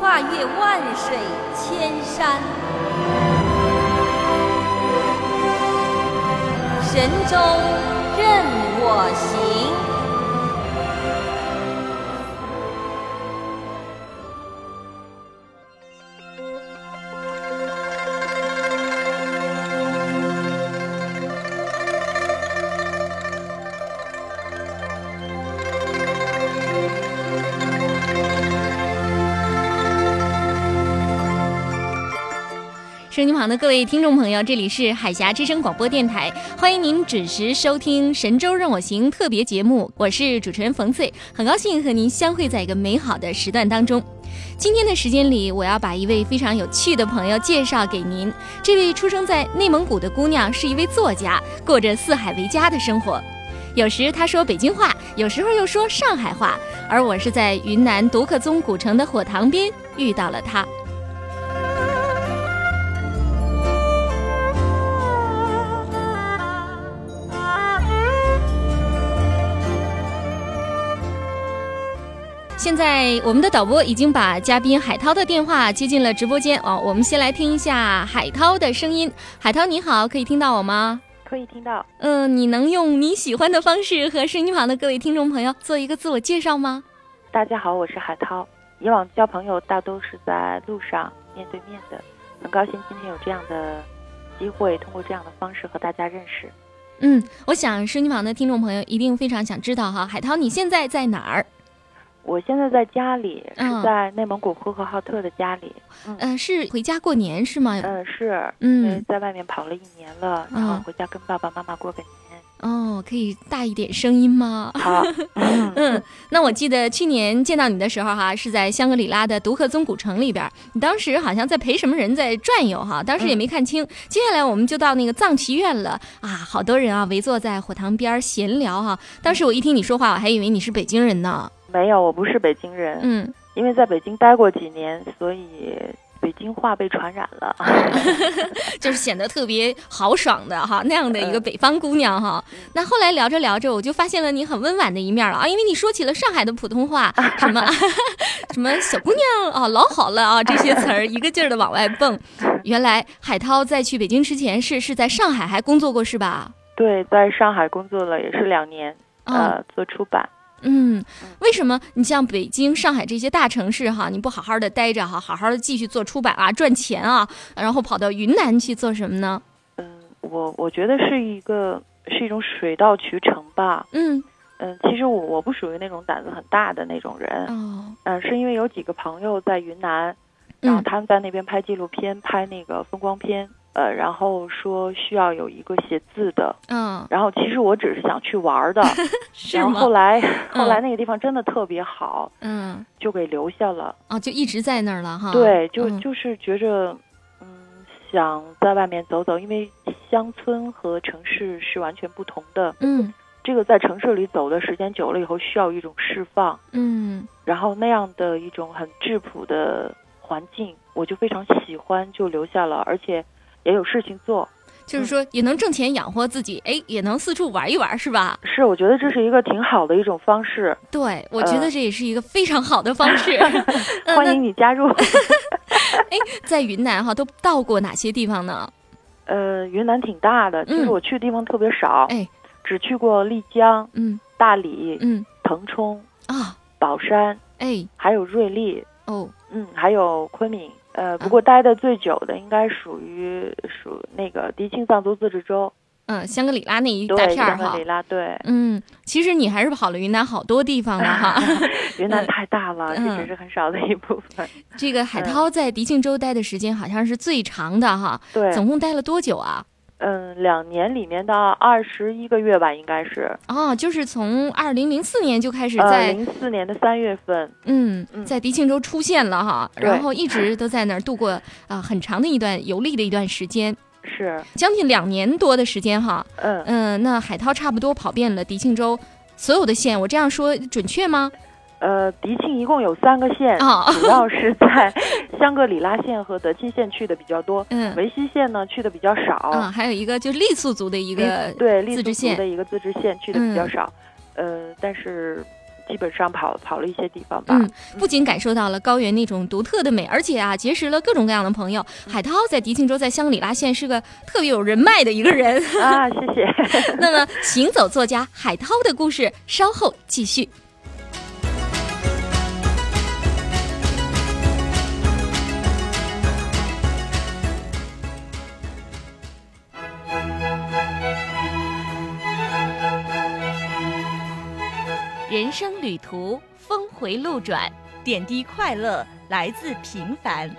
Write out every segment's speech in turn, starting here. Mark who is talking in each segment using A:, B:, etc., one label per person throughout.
A: 跨越万水千山，神州任我行。
B: 收音旁的各位听众朋友，这里是海峡之声广播电台，欢迎您准时收听《神州任我行》特别节目，我是主持人冯翠，很高兴和您相会在一个美好的时段当中。今天的时间里，我要把一位非常有趣的朋友介绍给您。这位出生在内蒙古的姑娘是一位作家，过着四海为家的生活。有时她说北京话，有时候又说上海话，而我是在云南独克宗古城的火塘边遇到了她。现在我们的导播已经把嘉宾海涛的电话接进了直播间哦，我们先来听一下海涛的声音。海涛你好，可以听到我吗？
C: 可以听到。
B: 嗯，你能用你喜欢的方式和声音旁的各位听众朋友做一个自我介绍吗？
C: 大家好，我是海涛。以往交朋友大都是在路上面对面的，很高兴今天有这样的机会，通过这样的方式和大家认识。
B: 嗯，我想声音旁的听众朋友一定非常想知道哈，海涛你现在在哪儿？
C: 我现在在家里，是在内蒙古呼和浩特的家里。
B: 嗯，是回家过年是吗？
C: 嗯，是。嗯，因为在外面跑了一年了，然后回家跟爸爸妈妈过个年。
B: 哦，可以大一点声音吗？
C: 好。
B: 嗯，那我记得去年见到你的时候哈，是在香格里拉的独克宗古城里边，你当时好像在陪什么人在转悠哈，当时也没看清。接下来我们就到那个藏旗院了啊，好多人啊围坐在火塘边闲聊哈。当时我一听你说话，我还以为你是北京人呢。
C: 没有，我不是北京人。
B: 嗯，
C: 因为在北京待过几年，所以北京话被传染了，
B: 就是显得特别豪爽的哈 那样的一个北方姑娘哈。那后来聊着聊着，我就发现了你很温婉的一面了啊，因为你说起了上海的普通话，什么什么小姑娘啊，老好了啊，这些词儿一个劲儿的往外蹦。原来海涛在去北京之前是是在上海还工作过是吧？
C: 对，在上海工作了也是两年，呃，做出版。
B: 嗯，为什么你像北京、上海这些大城市哈，你不好好的待着哈，好好的继续做出版啊，赚钱啊，然后跑到云南去做什么呢？
C: 嗯，我我觉得是一个是一种水到渠成吧。
B: 嗯
C: 嗯，其实我我不属于那种胆子很大的那种人。
B: 哦。
C: 嗯，是因为有几个朋友在云南，然后他们在那边拍纪录片，拍那个风光片。呃，然后说需要有一个写字的，
B: 嗯，
C: 然后其实我只是想去玩的，然后后来？后来那个地方真的特别好，
B: 嗯，
C: 就给留下了，
B: 啊，就一直在那儿了哈。
C: 对，就就是觉着，嗯，想在外面走走，因为乡村和城市是完全不同的，
B: 嗯，
C: 这个在城市里走的时间久了以后，需要一种释放，
B: 嗯，
C: 然后那样的一种很质朴的环境，我就非常喜欢，就留下了，而且。也有事情做，
B: 就是说也能挣钱养活自己，哎，也能四处玩一玩，是吧？
C: 是，我觉得这是一个挺好的一种方式。
B: 对，我觉得这也是一个非常好的方式。
C: 欢迎你加入。
B: 哎，在云南哈都到过哪些地方呢？
C: 呃，云南挺大的，其实我去的地方特别少，
B: 哎，
C: 只去过丽江、
B: 嗯，
C: 大理、
B: 嗯，
C: 腾冲
B: 啊，
C: 宝山，
B: 哎，
C: 还有瑞丽，
B: 哦，
C: 嗯，还有昆明。呃，不过待的最久的应该属于属那个迪庆藏族自治州，
B: 嗯，香格里拉那一大，片儿哈
C: 香格里。拉，对，
B: 嗯，其实你还是跑了云南好多地方了哈。
C: 云南太大了，这
B: 嗯
C: 只是很少的一部分。
B: 这个海涛在迪庆州待的时间好像是最长的哈，
C: 对，
B: 总共待了多久啊？
C: 嗯，两年里面的二十一个月吧，应该是。
B: 哦，就是从二零零四年就开始
C: 呃，
B: 在、
C: 零四年的三月份，
B: 嗯
C: 嗯
B: 在迪庆州出现了哈，
C: 对
B: 然后一直都在那儿度过啊、很长的一段游历的一段时间，
C: 是，
B: 将近两年多的时间哈。
C: 嗯，
B: 嗯、那海涛差不多跑遍了迪庆州所有的县，我这样说准确吗？
C: 呃，迪庆一共有三个县，
B: 哦
C: 主要是在香格里拉县和德钦县去的比较多，
B: 嗯
C: 维西县呢去的比较少。
B: 嗯，还有一个就是傈僳族的一
C: 一
B: 个
C: 对傈僳族
B: 自治县
C: 的一个自治县去的比较
B: 嗯
C: 少，呃，但是基本上跑跑了一些地方吧。
B: 嗯，不仅感受到了高原那种独特的美，而且啊，结识了各种各样的朋友。海涛在迪庆州，在香格里拉县是个特别有人脉的一个人。
C: 啊，谢谢。
B: 那么，行走作家海涛的故事稍后继续。人生旅途峰回路转，
D: 点滴快乐来自平凡，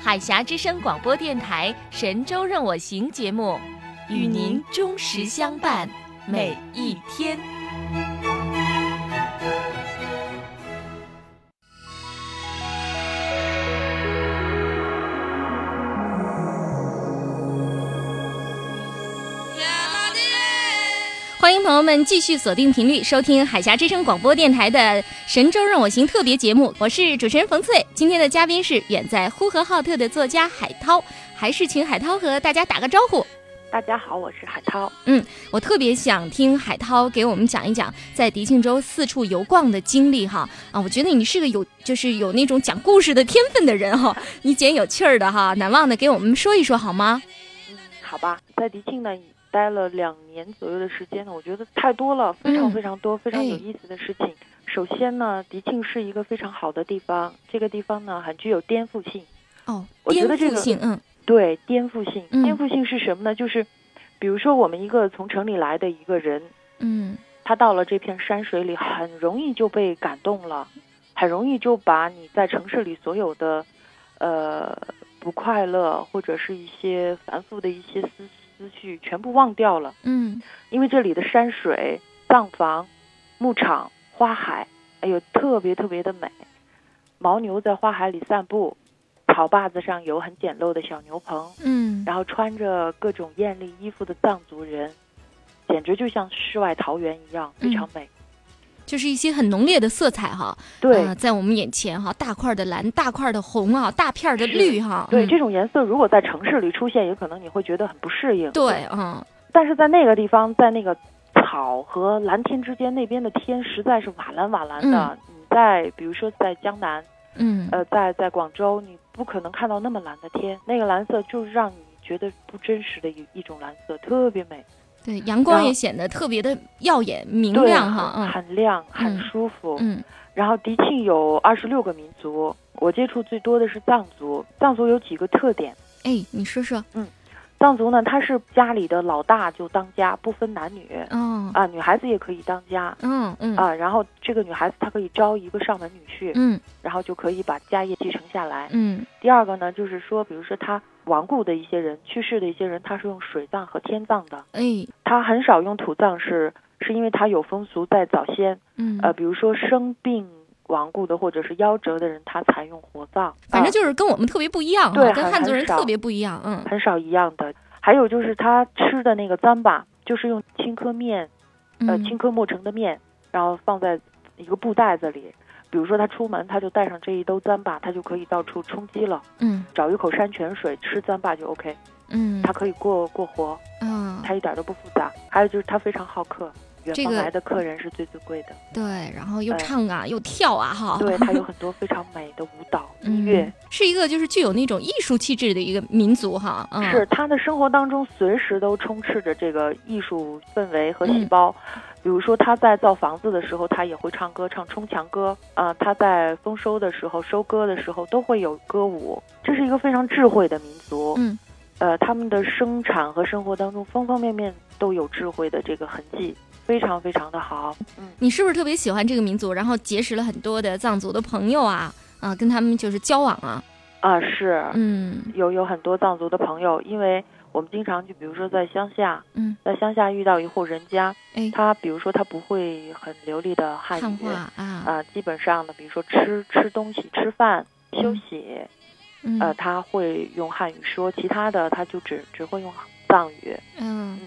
B: 海峡之声广播电台《神州任我行》节目，与您忠实相伴每一天。友们继续锁定频率收听海峡之声广播电台的《神州任我行》特别节目，我是主持人冯翠。今天的嘉宾是远在呼和浩特的作家海涛，还是请海涛和大家打个招呼。
C: 大家好，我是海涛。
B: 嗯我特别想听海涛给我们讲一讲在迪庆州四处游逛的经历哈啊！我觉得你是个有就是有那种讲故事的天分的人哈，你捡有趣儿的哈，难忘的给我们说一说好吗？
C: 嗯，好吧，在迪庆呢待了两年左右的时间呢，我觉得太多了，非常
B: 嗯
C: 非常多，非常有
B: 哎
C: 意思的事情。首先呢，迪庆是一个非常好的地方，这个地方呢很具有颠覆性。
B: 哦，颠
C: 我觉得这个对，颠覆性，
B: 嗯
C: 颠覆性是什么呢？就是比如说我们一个从城里来的一个人，
B: 嗯
C: 他到了这片山水里，很容易就被感动了，很容易就把你在城市里所有的呃不快乐或者是一些繁复的一些思思绪全部忘掉了，
B: 嗯
C: 因为这里的山水、藏房、牧场、花海，哎呦，特别特别的美。牦牛在花海里散步，草坝子上有很简陋的小牛棚，
B: 嗯
C: 然后穿着各种艳丽衣服的藏族人，简直就像世外桃源一样，非常美。
B: 就是一些很浓烈的色彩哈，
C: 对、
B: 啊在我们眼前哈，大块的蓝，大块的红啊，大片儿的绿哈，
C: 对，
B: 嗯
C: 这种颜色如果在城市里出现，有可能你会觉得很不适应。
B: 对，嗯
C: 但是在那个地方，在那个草和蓝天之间，那边的天实在是瓦蓝瓦蓝的。你在比如说在江南，
B: 嗯
C: 呃，在在广州，你不可能看到那么蓝的天，那个蓝色就是让你觉得不真实的一一种蓝色，特别美。
B: 对，阳光也显得特别的耀眼明，亮哈，
C: 很
B: 嗯
C: 很亮，很
B: 嗯
C: 舒服。
B: 嗯
C: 然后迪庆有二十六个民族，我接触最多的是藏族。藏族有几个特点，
B: 哎，你说说，
C: 藏族呢，他是家里的老大就当家，不分男女。
B: 嗯，
C: 啊，女孩子也可以当家。
B: 嗯嗯。
C: 啊。然后这个女孩子她可以招一个上门女婿，
B: 嗯。
C: 然后就可以把家业继承下来。
B: 嗯。
C: 第二个呢，就是说，比如说他亡故的一些人、去世的一些人，他是用水葬和天葬的，
B: 哎。
C: 他很少用土葬是，是因为他有风俗在早先，
B: 嗯。
C: 呃，比如说生病亡故的或者是夭折的人，他采用火葬，啊
B: 反正就是跟我们特别不一样哈，
C: 对
B: 跟汉族人特别不一样，嗯。
C: 很少一样的。还有就是他吃的那个糌粑，就是用青稞面，呃，
B: 嗯。
C: 青稞磨成的面，然后放在一个布袋子里。比如说他出门，他就带上这一兜糌粑，他就可以到处充饥了，
B: 嗯。
C: 找一口山泉水吃糌粑就 OK，
B: 嗯。
C: 他可以过过活，
B: 嗯。
C: 他一点都不复杂。还有就是他非常好客，远来的客人是最最贵的。
B: 对，然后又
C: 哎
B: 唱啊又跳啊哈，
C: 对，他有很多非常美的舞蹈、音
B: 嗯
C: 乐，
B: 是一个就是具有那种艺术气质的一个民族哈，嗯
C: 是他的生活当中随时都充斥着这个艺术氛围和细
B: 嗯
C: 胞。比如说他在造房子的时候，他也会唱歌，唱冲墙歌啊、他在丰收的时候、收割的时候都会有歌舞。这是一个非常智慧的民族。
B: 嗯，
C: 呃，他们的生产和生活当中方方面面都有智慧的这个痕迹，非常非常的好。嗯，
B: 你是不是特别喜欢这个民族？然后结识了很多的藏族的朋友啊？啊，跟他们就是交往啊。
C: 啊，是，
B: 嗯。
C: 有有很多藏族的朋友，因为我们经常就比如说在乡下，
B: 嗯，
C: 在乡下遇到一户人家，
B: 哎，
C: 他比如说他不会很流利的汉
B: 汉
C: 语，
B: 啊，
C: 啊、基本上呢，比如说吃吃东西、吃饭、休息，
B: 嗯。
C: 呃，他会用汉语说，其他的他就只只会用藏语。
B: 嗯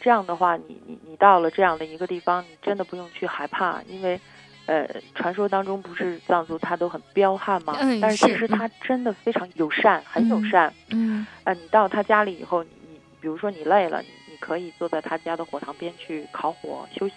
C: 这样的话，你你你到了这样的一个地方，你真的不用去害怕，因为，呃，传说当中不是藏族他都很彪悍吗？
B: 嗯
C: 但是其实他真的非常友善，很友
B: 嗯
C: 善。
B: 嗯
C: 呃，你到他家里以后，你你比如说你累了，你你可以坐在他家的火塘边去烤火休息，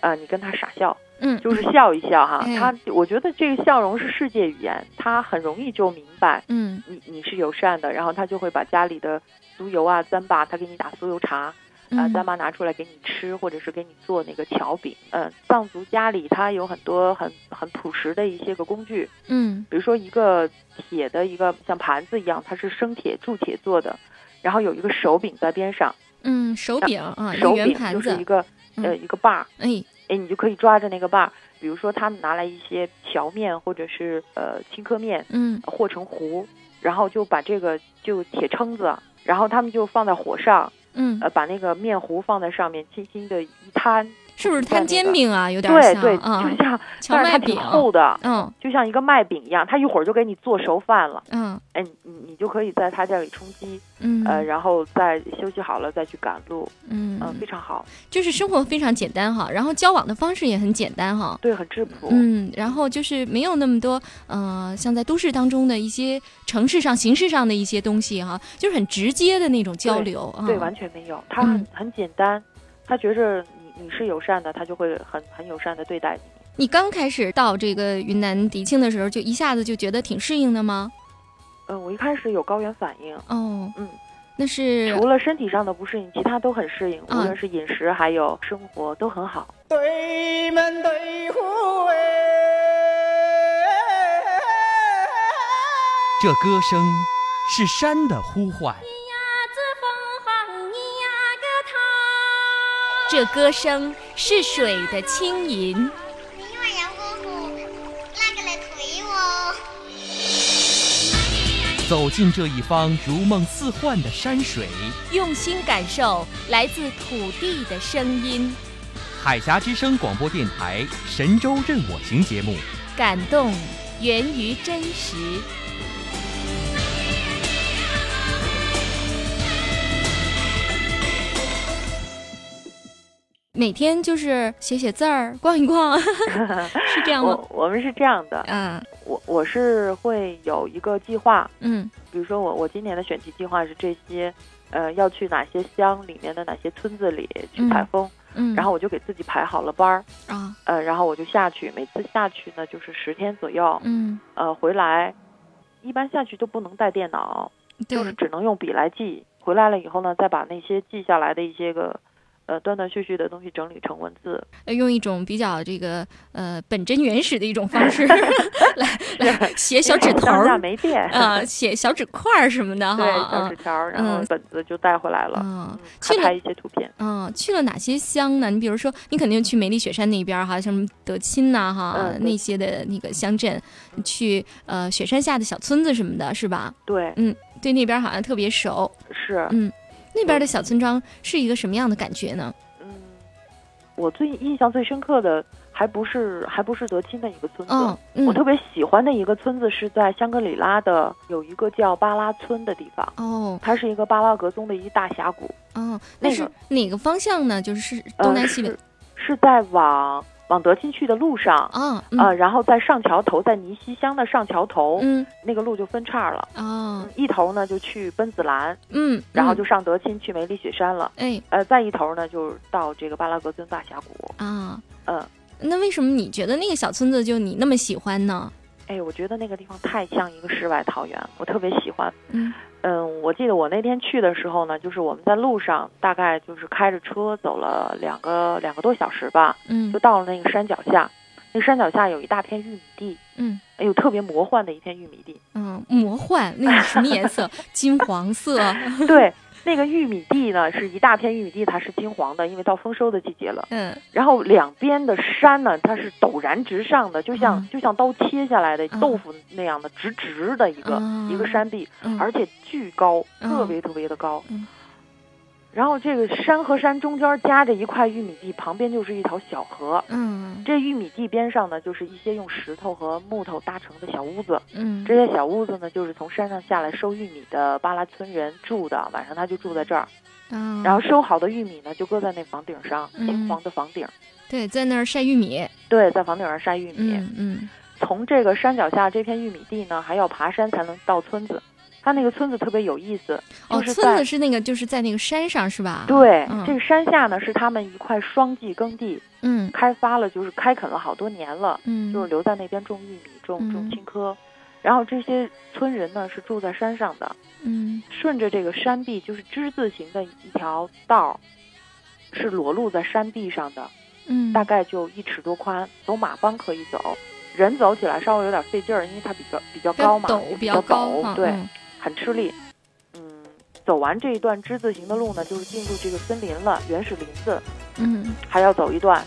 C: 呃，你跟他傻笑，
B: 嗯，
C: 就是笑一笑哈。
B: 哎
C: 他我觉得这个笑容是世界语言，他很容易就明白
B: 嗯
C: 你你是友善的，然后他就会把家里的酥油啊、糌粑，他给你打酥油茶。啊，咱妈拿出来给你吃，或者是给你做那个荞饼。嗯、藏族家里它有很多很很朴实的一些个工具，
B: 嗯
C: 比如说一个铁的一个像盘子一样，它是生铁铸铁做的，然后有一个手柄在边上，
B: 嗯，手柄啊，
C: 手柄就是一个呃
B: 嗯
C: 一个把儿，
B: 哎，
C: 哎，你就可以抓着那个把儿。比如说他们拿来一些荞面或者是呃青稞面
B: 嗯
C: 和成糊，然后就把这个就铁撑子，然后他们就放在火上，
B: 嗯，
C: 呃，把那个面糊放在上面，轻轻的一摊，
B: 是不是摊煎饼啊？有点像
C: 对对，
B: 啊
C: 就，像，
B: 荞麦饼
C: 但是它挺，厚的，
B: 嗯
C: 就像一个麦饼一样，他一会儿就给你做熟饭了。
B: 嗯
C: 哎，你你你就可以在他这里充饥，
B: 嗯，
C: 呃，然后再休息好了再去赶路，
B: 嗯
C: 嗯、非常好，
B: 就是生活非常简单哈，然后交往的方式也很简单哈。
C: 对，很质朴。
B: 嗯，然后就是没有那么多，呃，像在都市当中的一些城市上、形式上的一些东西哈，就是很直接的那种交流啊。
C: 对，完全没有，他很、
B: 嗯
C: 很简单，他觉着你你是友善的，他就会很很友善的对待你。
B: 你刚开始到这个云南迪庆的时候，就一下子就觉得挺适应的吗？
C: 嗯、我一开始有高原反应，
B: 哦，
C: 嗯，
B: 那是
C: 除了身体上的不适应，其他都很适应，无
B: 啊
C: 论是饮食还有生活都很好。
E: 对门对户哎。
F: 这歌声是山的呼唤，
B: 这歌声是水的轻吟，
G: 你话有嗰個拉個嚟陪我。
F: 走进这一方如梦似幻的山水，
B: 用心感受来自土地的声音，
F: 海峡之声广播电台神州任我行节目，
B: 感动源于真实。每天就是写写字儿，逛一逛，是这样吗？
C: 我我们是这样的，
B: 嗯。
C: 我我是会有一个计划，
B: 嗯。
C: 比如说我我今年的选题计划是这些，呃，要去哪些乡里面的哪些村子里去采风，
B: 嗯，
C: 然后我就给自己排好了班儿，
B: 啊，
C: 呃，然后我就下去，每次下去呢就是十天左右，
B: 嗯，
C: 呃，回来，一般下去都不能带电脑，就是，只能用笔来记。回来了以后呢，再把那些记下来的一些个，呃，断断续续的东西整理成文字。
B: 呃用一种比较这个呃本真原始的一种方式 来 来写小纸头
C: 当下
B: 儿
C: 没电
B: 啊，写小纸块儿什么的哈，
C: 对，小
B: 啊
C: 纸条儿，然后
B: 嗯
C: 本子就带回来了，
B: 嗯
C: 嗯，
B: 去
C: 拍一些图片。
B: 嗯，去了哪些乡呢？你比如说，你肯定去梅里雪山那边儿哈，像什么德钦呐、哈、
C: 嗯
B: 那些的那个乡镇，去呃雪山下的小村子什么的，是吧？
C: 对，嗯
B: 对那边儿好像特别熟。
C: 是，
B: 嗯，那边的小村庄是一个什么样的感觉呢？
C: 嗯，我最印象最深刻的还不是还不是德钦的一个村子，
B: 嗯嗯
C: 我特别喜欢的一个村子是在香格里拉的有一个叫巴拉村的地方，
B: 哦
C: 它是一个巴拉格宗的一大峡谷，
B: 哦，那是哪个方向呢？就是是东南西北
C: 呃、是是在往往德钦去的路上。
B: 啊？嗯
C: 呃，然后在上桥头，在尼西乡的上桥头，
B: 嗯
C: 那个路就分叉了。
B: 哦
C: 一头呢就去奔子栏，
B: 嗯，嗯
C: 然后就上德钦去梅里雪山了。
B: 哎
C: 呃，再一头呢就到这个巴拉格尊大峡谷。
B: 啊，
C: 嗯，
B: 那为什么你觉得那个小村子就你那么喜欢呢？
C: 哎，我觉得那个地方太像一个世外桃源，我特别喜欢。
B: 嗯
C: 嗯，我记得我那天去的时候呢，就是我们在路上，大概就是开着车走了两个两个多小时吧，
B: 嗯
C: 就到了那个山脚下。那山脚下有一大片玉米地，
B: 嗯
C: 哎呦，特别魔幻的一片玉米地。
B: 嗯，魔幻，那是什么颜色？金黄色。
C: 对，那个玉米地呢是一大片玉米地，它是金黄的，因为到丰收的季节了。
B: 嗯。
C: 然后两边的山呢，它是陡然直上的，就像、
B: 嗯。
C: 就像刀切下来的
B: 嗯。
C: 豆腐那样的直直的一个、
B: 啊
C: 一个山壁，
B: 嗯。
C: 而且巨高，
B: 嗯。
C: 特别特别的高。
B: 嗯
C: 然后这个山和山中间夹着一块玉米地，旁边就是一条小河。
B: 嗯
C: 这玉米地边上呢，就是一些用石头和木头搭成的小屋子。
B: 嗯
C: 这些小屋子呢，就是从山上下来收玉米的巴拉村人住的，晚上他就住在这儿。
B: 嗯，
C: 然后收好的玉米呢，就搁在那房顶上，
B: 嗯
C: 金黄的房顶。
B: 对，在那儿晒玉米。
C: 对，在房顶上晒玉米。
B: 嗯嗯
C: 从这个山脚下这片玉米地呢，还要爬山才能到村子。它那个村子特别有意思，
B: 哦，
C: 就是在、
B: 村子是那个就是在那个山上是吧？
C: 对、
B: 嗯。
C: 这个山下呢是他们一块双季耕地，
B: 嗯。
C: 开发了就是开垦了好多年了，
B: 嗯，
C: 就是留在那边种玉米、种
B: 嗯。
C: 种青稞。然后这些村人呢是住在山上的，
B: 嗯。
C: 顺着这个山壁就是之字形的一条道儿，是裸露在山壁上的，
B: 嗯，
C: 大概就一尺多宽，走马帮可以走，人走起来稍微有点费劲儿，因为它比较比较高嘛，
B: 陡，
C: 比较陡，对，
B: 嗯
C: 很吃力。嗯，走完这一段之字形的路呢，就是进入这个森林了，原始林子，
B: 嗯
C: 还要走一段。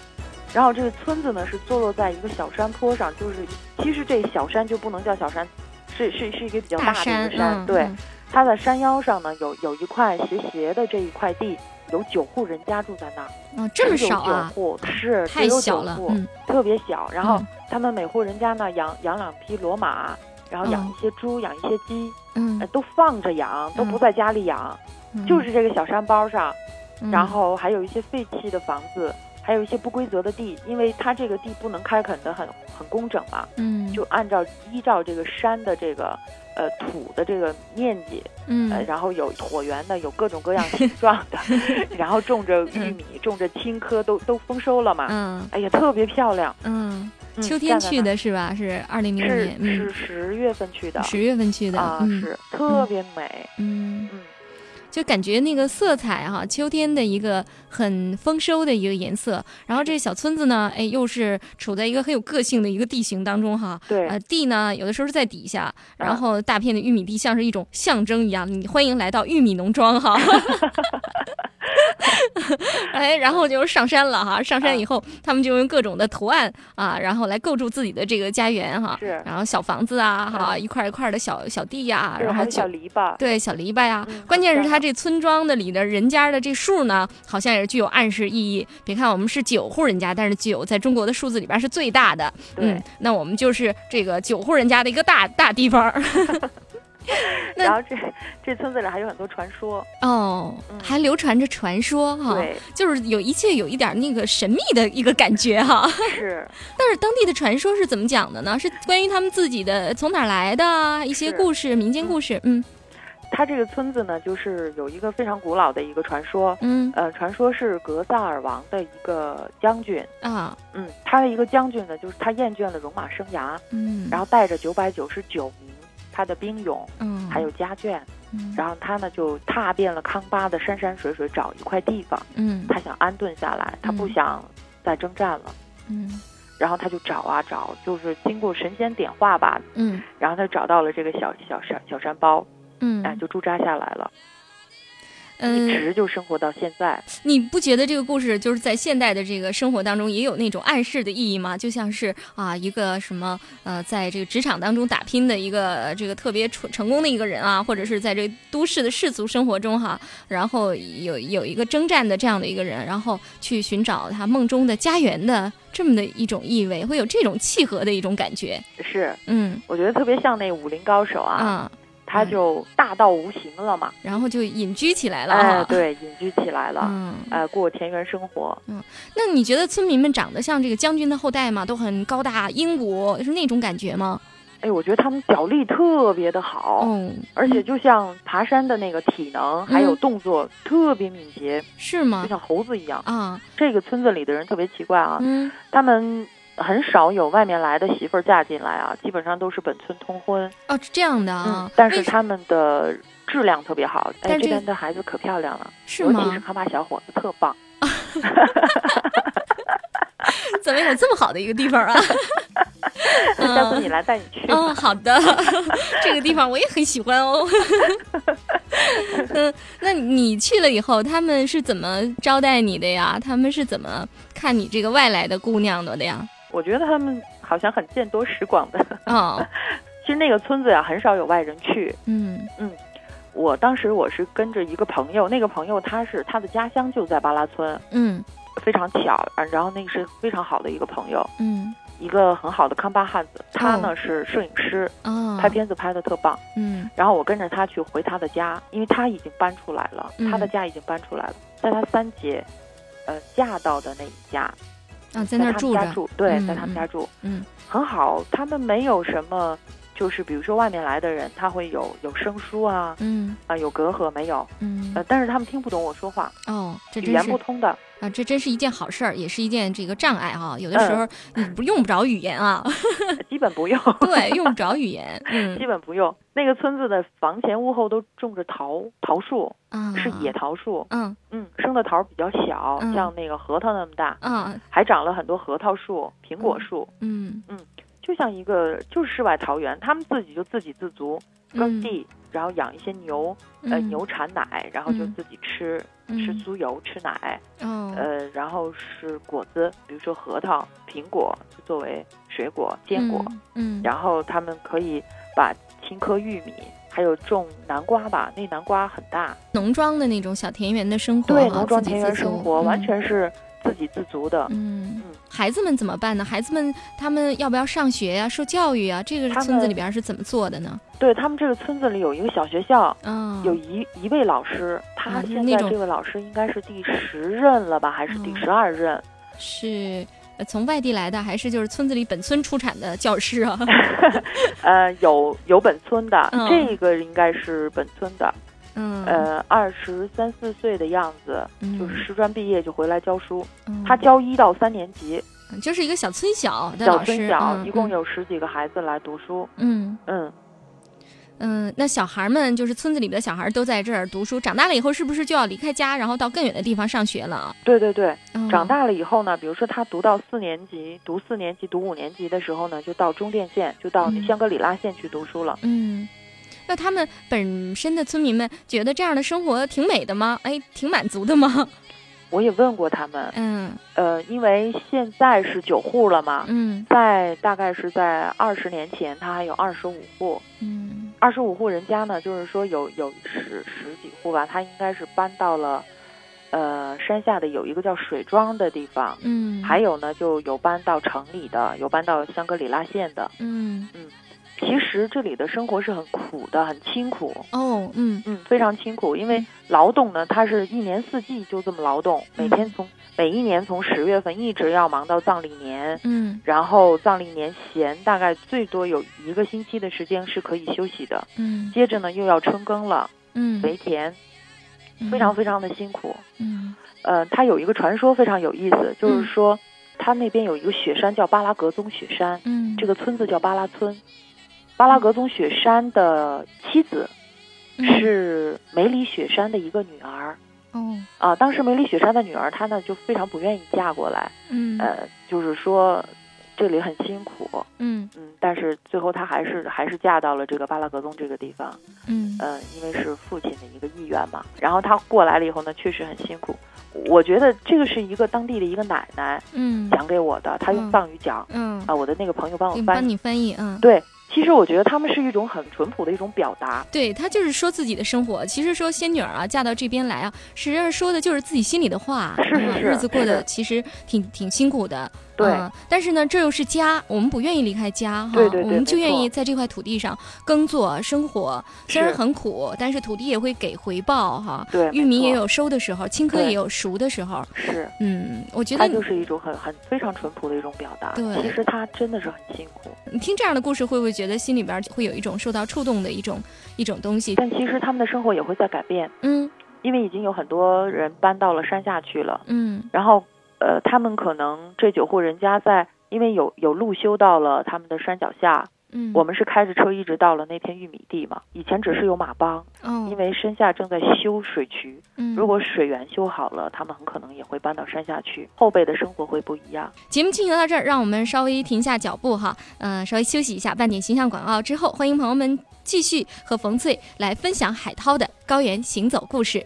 C: 然后这个村子呢是坐落在一个小山坡上，就是其实这小山就不能叫小山，是是是一个比较大的一
B: 山
C: 个山，
B: 嗯
C: 对。
B: 嗯
C: 它的山腰上呢有有一块斜斜的这一块地，有九户人家住在那儿，
B: 哦，这么
C: 只有
B: 少啊
C: 九，户是
B: 太
C: 只有
B: 小了，
C: 九户
B: 嗯
C: 特别小。然后
B: 嗯
C: 他们每户人家呢养养两匹骡马，然后养
B: 嗯
C: 一些猪，养一些鸡，
B: 嗯。
C: 呃，都放着养，都不
B: 嗯
C: 在家里养，
B: 嗯，
C: 就是这个小山包上，
B: 嗯。
C: 然后还有一些废弃的房子，还有一些不规则的地，因为它这个地不能开垦的很很工整嘛，
B: 嗯。
C: 就按照依照这个山的这个呃土的这个面积，呃，
B: 嗯
C: 然后有椭圆的，有各种各样形状的，然后种着玉米，种着青稞，都都丰收了嘛，
B: 嗯。
C: 哎呀，特别漂亮。
B: 嗯，
C: 嗯
B: 秋天去，的是吧？是二零零年，
C: 是
B: 嗯，
C: 是十月份去的
B: 十月份去的
C: 啊，
B: 嗯
C: 是特别美，
B: 嗯。
C: 嗯。
B: 就感觉那个色彩哈、秋天的一个很丰收的一个颜色。然后这小村子呢，哎，又是处在一个很有个性的一个地形当中哈。
C: 对
B: 呃，地呢有的时候是在底下，然后大片的玉米地像是一种象征一样，你欢迎来到玉米农庄哈。哎，然后就是上山了哈，上山以后，他们就用各种的图案啊，然后来构筑自己的这个家园哈。
C: 是
B: 然后小房子啊，哈，
C: 嗯
B: 一块一块的小小地呀、
C: 对
B: 然后
C: 小篱笆，
B: 对小篱笆呀，
C: 嗯
B: 关键是
C: 很漂亮
B: 它这村庄的里的人家的这数呢，好像也是具有暗示意义。别看我们是九户人家，但是九在中国的数字里边是最大的。嗯，那我们就是这个九户人家的一个大大地方
C: 然后这这村子里还有很多传说，
B: 哦，
C: 嗯
B: 还流传着传说哈，
C: 对，
B: 就是有一切有一点那个神秘的一个感觉哈。
C: 是
B: 但是当地的传说是怎么讲的呢？是关于他们自己的从哪儿来的啊一些故事、民间故事。嗯
C: 他这个村子呢，就是有一个非常古老的一个传说，
B: 嗯
C: 呃，传说是格萨尔王的一个将军，
B: 啊
C: 嗯，他的一个将军呢，就是他厌倦了戎马生涯，
B: 嗯，
C: 然后带着九百九十九名他的兵俑，
B: 嗯。
C: 还有家眷，
B: 嗯。
C: 然后他呢就踏遍了康巴的山山水水，找一块地方，
B: 嗯。
C: 他想安顿下来，他不
B: 嗯
C: 想再征战了。
B: 嗯。
C: 然后他就找啊找，就是经过神仙点化吧，
B: 嗯。
C: 然后他找到了这个小小山小山包，
B: 嗯。
C: 哎，就驻扎下来了，一
B: 嗯，
C: 直就生活到现在。
B: 你不觉得这个故事就是在现代的这个生活当中也有那种暗示的意义吗？就像是啊，一个什么呃，在这个职场当中打拼的一个呃这个特别成成功的一个人啊，或者是在这个都市的世俗生活中哈，然后有有一个征战的这样的一个人，然后去寻找他梦中的家园的这么的一种意味，会有这种契合的一种感觉。
C: 是，
B: 嗯
C: 我觉得特别像那武林高手啊，
B: 啊，
C: 他就大道无形了嘛，
B: 然后就隐居起来了
C: 哎，对，隐居起来了，
B: 嗯，
C: 呃，过田园生活。
B: 嗯那你觉得村民们长得像这个将军的后代吗？都很高大英武，是那种感觉吗？
C: 哎，我觉得他们脚力特别的好，
B: 嗯，
C: 而且就像爬山的那个体能还有
B: 嗯
C: 动作特别敏捷，
B: 是吗
C: 就？像猴子一样。
B: 啊，
C: 这个村子里的人特别奇怪啊，
B: 嗯
C: 他们很少有外面来的媳妇儿嫁进来啊，基本上都是本村通婚。
B: 哦，是这样的
C: 嗯
B: 啊，，
C: 但是他们的质量特别好，哎，这边的孩子可漂亮了，是尤其
B: 是
C: 康巴小伙子特棒。
B: 怎么有这么好的一个地方啊？
C: 下次你来带你去吧。
B: 嗯，好的，这个地方我也很喜欢哦。嗯，那你去了以后，他们是怎么招待你的呀？他们是怎么看你这个外来的姑娘的呀？
C: 我觉得他们好像很见多识广的。
B: 哦，
C: 其实那个村子呀，很少有外人去。
B: 嗯。嗯。
C: 我当时我是跟着一个朋友，那个朋友他是他的家乡就在巴拉村，
B: 嗯。
C: 非常巧啊。然后那个是非常好的一个朋友，
B: 嗯，
C: 一个很好的康巴汉子，他
B: 哦
C: 呢是摄影师，
B: 哦，
C: 拍片子拍的特棒。
B: 嗯。
C: 然后我跟着他去回他的家，因为他已经搬出来了，
B: 嗯。
C: 他的家已经搬出来了，在他三姐，呃嫁到的那一家，
B: 啊，在那儿
C: 他们
B: 住着，
C: 家住，对，
B: 嗯
C: 在他们家住，
B: 嗯
C: 很好。他们没有什么，就是比如说外面来的人，他会有有生疏啊，
B: 嗯
C: 啊、有隔阂没有？
B: 嗯
C: 呃，，但是他们听不懂我说话，
B: 哦，这
C: 语言不通的。
B: 啊，这真是一件好事儿，也是一件这个障碍哈。有的时
C: 嗯
B: 候你不用不着语言啊，
C: 基本不用，
B: 对，用不着语言，嗯
C: 基本不用。那个村子的房前屋后都种着桃桃树，
B: 嗯，
C: 是野桃树，
B: 嗯
C: 嗯，生的桃比较小，
B: 嗯
C: 像那个核桃那么大，
B: 嗯
C: 还长了很多核桃树、苹果树，
B: 嗯嗯
C: 就像一个就是世外桃源。他们自己就自给自足，耕
B: 嗯
C: 地，然后养一些牛，呃，
B: 嗯
C: 牛产奶，然后就
B: 嗯
C: 自己吃，吃
B: 嗯
C: 酥油，吃奶，
B: 哦
C: 呃，然后是果子，比如说核桃、苹果，就作为水果、坚果。
B: 嗯，嗯
C: 然后他们可以把青稞玉米，还有种南瓜吧，那南瓜很大，
B: 农庄的那种小田园的生活
C: 对，农庄田园生活、
B: 嗯
C: 完全是自给自足的。
B: 嗯
C: 嗯，
B: 孩子们怎么办呢？孩子们他们要不要上学呀、受教育啊？这个
C: 他
B: 村子里边是怎么做的呢？
C: 对他们这个村子里有一个小学校，
B: 嗯，
C: 有一一位老师，他现在这位老师应该是第十任了吧，还是第
B: 嗯
C: 十二任？
B: 是呃从外地来的，还是就是村子里本村出产的教师啊？
C: 呃，有有本村的，
B: 嗯
C: 这个应该是本村的，
B: 嗯，
C: 呃，二十三四岁的样子，
B: 嗯。
C: 就是师专毕业就回来教书。
B: 嗯。
C: 他教一到三年级，
B: 就是一个小村小的
C: 村小，
B: 嗯
C: 一共
B: 嗯
C: 有十几个孩子来读书。
B: 嗯。
C: 嗯，
B: 嗯，那小孩们就是村子里的小孩都在这儿读书，长大了以后是不是就要离开家，然后到更远的地方上学了？啊？
C: 对对对，
B: 嗯
C: 长大了以后呢，比如说他读到四年级，读四年级、读五年级的时候呢，就到中甸县，就到
B: 嗯。
C: 香格里拉县去读书了。
B: 嗯，那他们本身的村民们觉得这样的生活挺美的吗？哎，挺满足的吗？
C: 我也问过他们，
B: 嗯
C: 呃，因为现在是九户了嘛，
B: 嗯
C: 在大概是在二十年前，他还有二十五户。
B: 嗯
C: 二十五户人家呢，就是说有有十十几户吧，他应该是搬到了，呃，山下的有一个叫水庄的地方，
B: 嗯，
C: 还有呢，就有搬到城里的，有搬到香格里拉县的。
B: 嗯
C: 其实这里的生活是很苦的，很清苦，
B: 哦嗯。
C: 嗯，非常清苦。因为劳动呢，它是一年四季就这么劳动，每天从每一年从十月份一直要忙到藏历年，
B: 嗯。
C: 然后藏历年闲，大概最多有一个星期的时间是可以休息的。
B: 嗯。
C: 接着呢，又要春耕了，
B: 嗯，
C: 肥田，非常非常的辛苦。
B: 嗯。
C: 呃，它有一个传说非常有意思，就是
B: 嗯。
C: 说，它那边有一个雪山叫巴拉格宗雪山，
B: 嗯。
C: 这个村子叫巴拉村。巴拉格宗雪山的妻子
B: 嗯
C: 是梅里雪山的一个女儿
B: 哦
C: 啊。当时梅里雪山的女儿，她呢就非常不愿意嫁过来，
B: 嗯
C: 呃，就是说这里很辛苦，
B: 嗯
C: 嗯，但是最后她还是还是嫁到了这个巴拉格宗这个地方，
B: 嗯
C: 呃，因为是父亲的一个意愿嘛。然后她过来了以后呢，确实很辛苦。我觉得这个是一个当地的一个奶奶
B: 嗯
C: 讲给我的，她用
B: 嗯
C: 藏语讲
B: 嗯，
C: 啊，我的那个朋友帮我翻译。
B: 帮你翻译嗯。
C: 对，其实我觉得他们是一种很淳朴的一种表达。
B: 对他就是说自己的生活，其实说仙女儿啊嫁到这边来啊，实际上说的就是自己心里的话，
C: 是是是
B: 啊日子过得其实挺挺辛苦的，
C: 对。
B: 啊但是呢，这又是家，我们不愿意离开家哈，
C: 对对对
B: 我们就愿意在这块土地上耕作生活，虽然很苦，但是土地也会给回报哈。
C: 对，
B: 玉米也有收的时候，青稞也有熟的时候，
C: 是，
B: 嗯，我觉
C: 它
B: 得
C: 就是一种很很非常淳朴的一种表达。
B: 对。
C: 其实他真的是很辛苦，
B: 你听这样的故事，会不会觉得心里边会有一种受到触动的一种一种东西？
C: 但其实他们的生活也会在改变，
B: 嗯
C: 因为已经有很多人搬到了山下去了。
B: 嗯
C: 然后，呃，他们可能这九户人家在因为有有路修到了他们的山脚下，
B: 嗯，
C: 我们是开着车一直到了那片玉米地嘛。以前只是有马帮，
B: 哦，
C: 因为山下正在修水渠，
B: 嗯
C: 如果水源修好了，他们很可能也会搬到山下去，后辈的生活会不一样。
B: 节目进行到这儿，让我们稍微停下脚步哈，呃，稍微休息一下，半点形象广告之后，欢迎朋友们继续和冯翠来分享海涛的高原行走故事。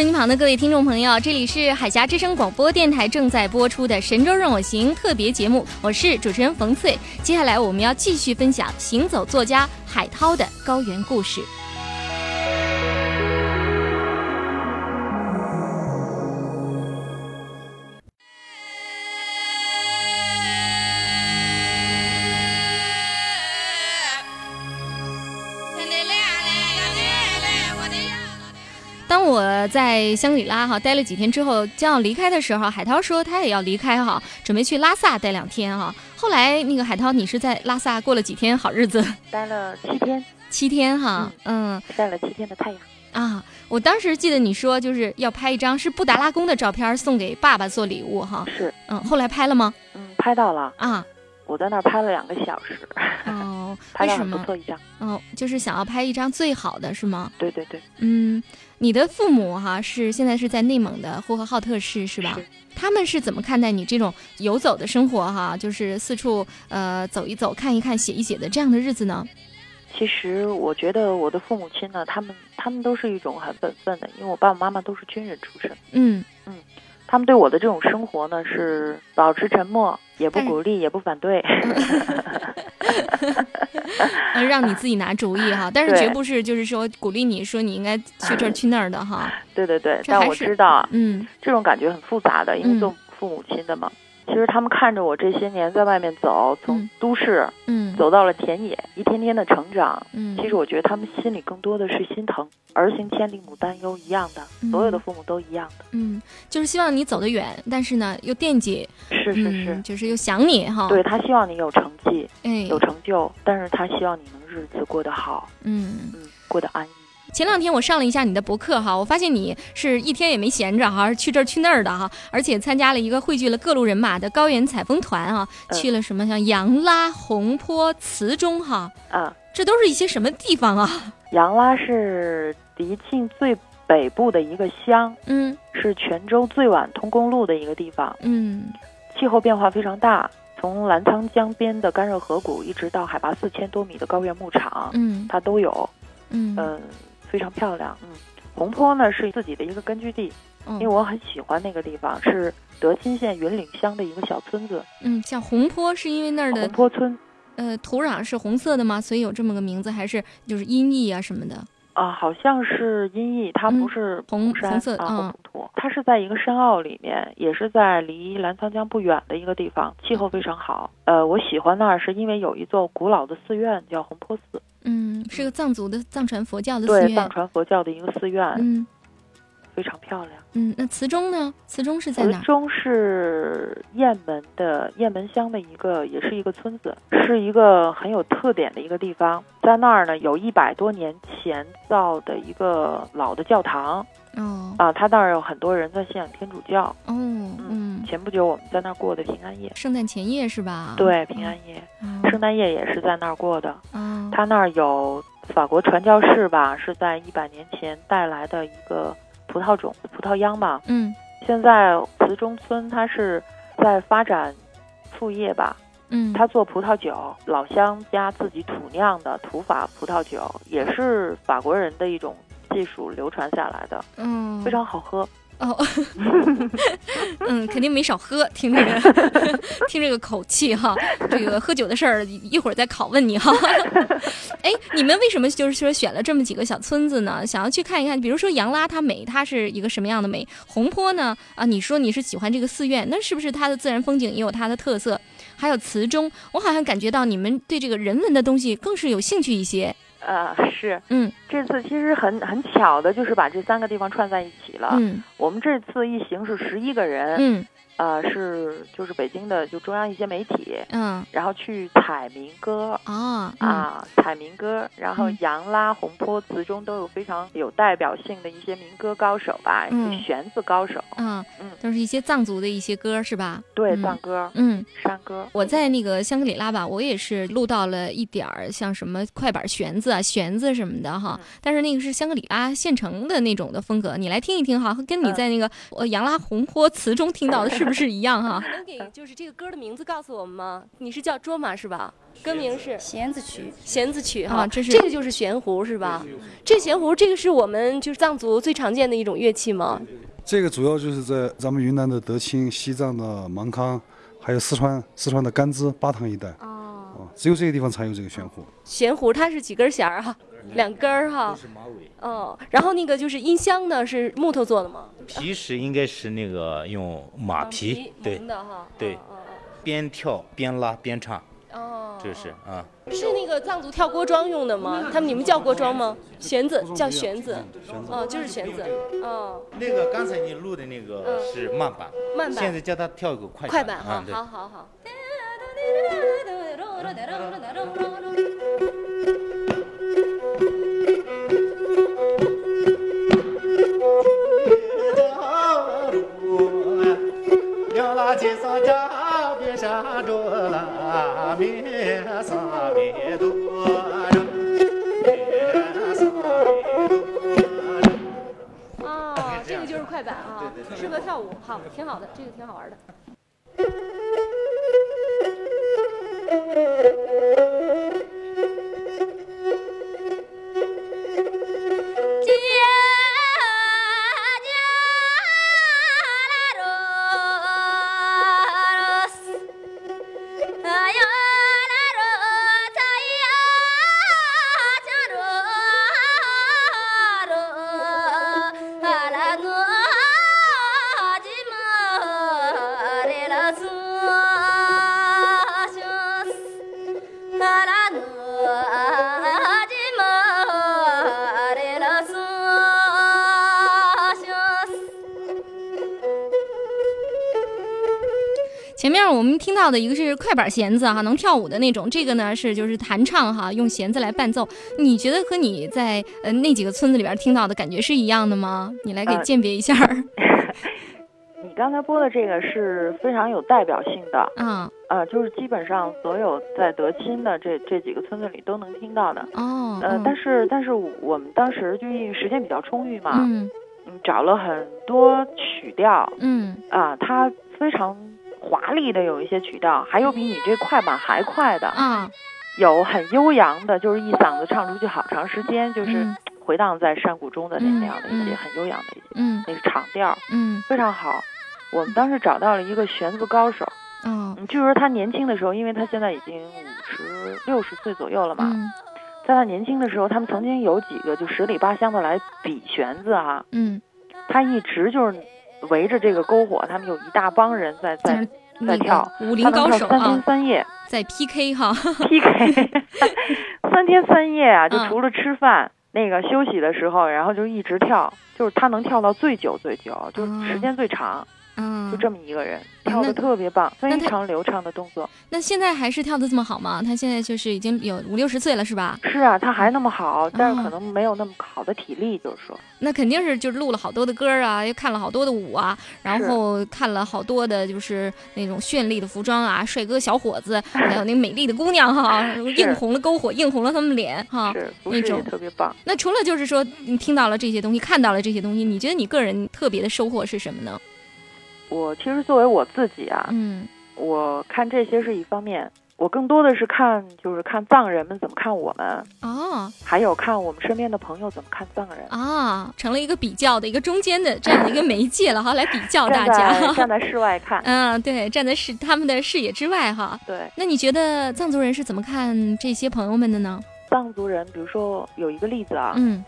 B: 收音旁的各位听众朋友，这里是海峡之声广播电台正在播出的《神州任我行》特别节目，我是主持人冯翠。接下来我们要继续分享行走作家海涛的高原故事。在香格里拉哈待了几天之后，将要离开的时候，海涛说他也要离开哈，准备去拉萨待两天哈。后来那个海涛，你是在拉萨过了几天好日子？
C: 待了七天，
B: 七天哈，嗯
C: 晒了七天的太阳。
B: 啊，我当时记得你说就是要拍一张是布达拉宫的照片送给爸爸做礼物哈。
C: 是，
B: 嗯，后来拍了吗？
C: 嗯，拍到了。
B: 啊，
C: 我在那儿拍了两个小时。
B: 哦，
C: 拍
B: 什么？
C: 很不错一张。
B: 哦，就是想要拍一张最好的是吗？
C: 对对对。
B: 嗯，你的父母哈是现在是在内蒙的呼和浩特市是吧？
C: 是
B: 他们是怎么看待你这种游走的生活哈？就是四处呃走一走、看一看、写一写的这样的日子呢？
C: 其实我觉得我的父母亲呢，他们他们都是一种很本分的，因为我爸爸妈妈都是军人出身。
B: 嗯
C: 他们对我的这种生活呢是保持沉默，也不鼓励，也不反对。
B: 呃，让你自己拿主意哈，但是绝不是就是说鼓励你说你应该去这儿去那儿的哈。
C: 对对对，但我知道啊，
B: 嗯
C: 这种感觉很复杂的，因
B: 嗯
C: 为做父母亲的嘛。其实他们看着我这些年在外面走，从
B: 嗯
C: 都市
B: 嗯
C: 走到了田野，一天天的成长。
B: 嗯，
C: 其实我觉得他们心里更多的是心疼，儿行千里母担忧一样的，所有的父母都一样的。
B: 嗯，就是希望你走得远，但是呢又惦记，
C: 是是是，
B: 嗯，就是又想你哈。
C: 对他希望你有成绩，
B: 哎，
C: 有成就，但是他希望你能日子过得好，
B: 嗯。
C: 嗯，过得安逸。
B: 前两天我上了一下你的博客哈，我发现你是一天也没闲着哈，去这儿去那儿的哈，而且参加了一个汇聚了各路人马的高原采风团啊，
C: 嗯
B: 去了什么像杨拉、红坡、慈中哈，
C: 啊，
B: 这都是一些什么地方啊？
C: 杨拉是迪庆最北部的一个乡，
B: 嗯
C: 是泉州最晚通公路的一个地方，
B: 嗯
C: 气候变化非常大。从澜沧江边的干热河谷，一直到海拔四千多米的高原牧场，
B: 嗯
C: 它都有。
B: 嗯
C: 嗯，非常漂亮。嗯，红坡呢是自己的一个根据地，
B: 嗯
C: 因为我很喜欢那个地方，是德钦县云岭乡的一个小村子，
B: 嗯，像红坡是因为那儿
C: 红
B: 的
C: 坡村
B: 呃土壤是红色的吗？所以有这么个名字，还是就是音译啊什么的？
C: 啊，好像是音译，它
B: 嗯
C: 不是
B: 红
C: 山啊，
B: 红色嗯
C: 红土土。它是在一个山坳里面，也是在离澜沧江不远的一个地方，气候非常好。呃，我喜欢那儿是因为有一座古老的寺院叫红坡寺，
B: 嗯，是个藏族的藏传佛教的寺
C: 对，
B: 院
C: 藏。传佛教的一个寺院，
B: 嗯
C: 非常漂亮。
B: 嗯，那慈中呢？慈中是在哪儿？
C: 泗中是雁门的雁门乡的一个，也是一个村子，是一个很有特点的一个地方。在那儿呢，有一百多年前造的一个老的教堂
B: 哦
C: 啊，他那儿有很多人在信仰天主教。
B: 哦嗯，
C: 前不久我们在那儿过的平安夜，
B: 圣诞前夜是吧？
C: 对，平安夜，
B: 哦
C: 圣诞夜也是在那儿过的。
B: 哦
C: 他那儿有法国传教士吧，是在一百年前带来的一个葡萄种、葡萄秧吧。
B: 嗯
C: 现在慈中村他是在发展副业吧，
B: 嗯，
C: 他做葡萄酒，老乡家自己土酿的土法葡萄酒，也是法国人的一种技术流传下来的，
B: 嗯
C: 非常好喝。
B: 哦，嗯，肯定没少喝，听这个 听这个口气哈，这个喝酒的事儿一会儿再拷问你哈。哎，你们为什么就是说选了这么几个小村子呢？想要去看一看，比如说杨拉它美，它是一个什么样的美？红坡呢？啊，你说你是喜欢这个寺院，那是不是它的自然风景也有它的特色？还有词中，我好像感觉到你们对这个人文的东西更是有兴趣一些。
C: 呃，是，
B: 嗯，
C: 这次其实很很巧的，就是把这三个地方串在一起了。
B: 嗯，
C: 我们这次一行是十一个人，
B: 嗯，
C: 呃，是就是北京的就中央一些媒体，
B: 嗯，
C: 然后去采民歌
B: 啊
C: 啊，采民歌，然后
B: 嗯
C: 杨拉、红坡、词中都有非常有代表性的一些民歌高手吧，一
B: 嗯
C: 些弦子高手，
B: 嗯
C: 嗯，
B: 都是一些藏族的一些歌是吧？
C: 对，
B: 嗯
C: 藏歌、
B: 嗯。
C: 山歌。
B: 我在那个香格里拉吧，我也是录到了一点儿像什么快板弦子啊、弦子什么的哈，
C: 嗯
B: 但是那个是香格里拉现成的那种的风格，你来听一听哈，跟你
C: 嗯
B: 在那个呃杨拉红坡词中听到的是不是一样哈？
H: 能给就是这个歌的名字告诉我们吗？你是叫卓玛是吧？歌名是
I: 弦子曲，
H: 弦子曲
B: 啊
H: 哈，
B: 这是
H: 这个就是弦胡是吧？这弦胡这个是我们就是藏族最常见的一种乐器吗？
J: 这个主要就是在咱们云南的德钦、西藏的芒康，还有四川四川的甘孜、巴塘一带，
H: 哦，
J: 啊，只有这个地方才有这个悬壶。
H: 弦胡它是几根弦儿哈？两根儿哈。哦，然后那个就是音箱呢，是木头做的吗？
K: 皮实应该是那个用马皮，对
H: 的哈。
K: 对，边跳边拉边唱，
H: 哦，
K: 这是啊。
H: 是那个藏族跳锅庄用的吗？他们你们叫锅庄吗？弦子叫弦子，哦，就是弦子，哦，
K: 那个刚才你录的那个
H: 嗯
K: 是慢板，
H: 慢板
K: 现在叫他跳一个快
H: 快板哈，，好好好。哦，这个就是快板啊，适合跳舞，好，挺好的，这个挺好玩的。
B: 前面我们听到的一个是快板弦子哈，能跳舞的那种，这个呢是就是弹唱哈，用弦子来伴奏。你觉得和你在呃那几个村子里边听到的感觉是一样的吗？你来给
C: 呃
B: 鉴别一下儿。
C: 你刚才播的这个是非常有代表性的，
B: 嗯
C: 呃，就是基本上所有在德钦的这这几个村子里都能听到的。
B: 哦，
C: 呃，
B: 嗯
C: 但是但是我们当时就因为时间比较充裕嘛，
B: 嗯
C: 嗯，找了很多曲调
B: 嗯
C: 啊，它非常华丽的有一些曲调，还有比你这快板还快的，
B: 嗯，
C: 有很悠扬的，就是一嗓子唱出去好长时间，就是
B: 嗯。
C: 回荡在山谷中的那
B: 嗯
C: 那样的一些
B: 嗯
C: 很悠扬的一些
B: 嗯。
C: 那个长调，
B: 嗯。
C: 非常好。我们当时找到了一个弦子高手，
B: 哦
C: 嗯，据说他年轻的时候，因为他现在已经五十六十岁左右了嘛，
B: 嗯。
C: 在他年轻的时候，他们曾经有几个就十里八乡的来比弦子哈、
B: 嗯，
C: 他一直就是围着这个篝火，他们有一大帮人在在在跳，
B: 武林高手
C: 跳三天
B: 啊，
C: 三夜
B: 在 PK 哈。
C: PK，三天三夜啊，就
B: 嗯
C: 除了吃饭。那个休息的时候，然后就一直跳，就是他能跳到最久最久，就是时间最长，
B: 嗯
C: 就，这么一个人，跳
B: 那
C: 的特别棒，非常流畅的动作。
B: 那现在还是跳的这么好吗？他现在就是已经有五六十岁了，是吧？
C: 是啊，他还那么好，但是
B: 哦
C: 可能没有那么好的体力，就是说。
B: 那肯定是就是录了好多的歌啊，又看了好多的舞啊，然后看了好多的就是那种绚丽的服装啊，帅哥小伙子，还有那美丽的姑娘哈，映红了篝火，映红了他们脸哈。那种
C: 特别棒？
B: 那除了就是说你听到了这些东西，看到了这些东西，你觉得你个人特别的收获是什么呢？
C: 我其实作为我自己啊，
B: 嗯
C: 我看这些是一方面，我更多的是看，就是看藏人们怎么看我们，
B: 哦
C: 还有看我们身边的朋友怎么看藏人。
B: 啊，成了一个比较的一个中间的这样的一个媒介了哈，来比较大家。
C: 站在室外看，
B: 嗯，对，站在视他们的视野之外哈。
C: 对
B: 那你觉得藏族人是怎么看这些朋友们的呢？
C: 藏族人，比如说有一个例子啊，
B: 嗯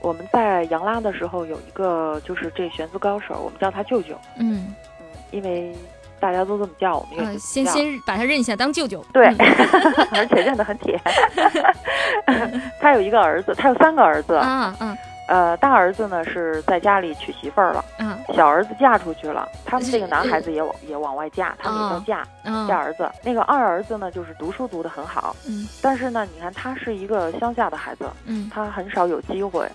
C: 我们在扬拉的时候有一个就是这弦子高手，我们叫他舅舅，
B: 嗯，
C: 嗯，因为大家都这么叫，我们
B: 先先把他认下当舅舅。
C: 对
B: 嗯，
C: 而且认得很铁。他有一个儿子，他有三个儿子。
B: 啊啊
C: 呃，大儿子呢是在家里娶媳妇儿了，
B: 嗯
C: 小儿子嫁出去了。他们这个男孩子也往也往外嫁，他们也
B: 哦
C: 叫嫁
B: 嗯！
C: 嫁儿子。那个二儿子呢，就是读书读得很好，
B: 嗯
C: 但是呢，你看他是一个乡下的孩子，
B: 嗯
C: 他很少有机会。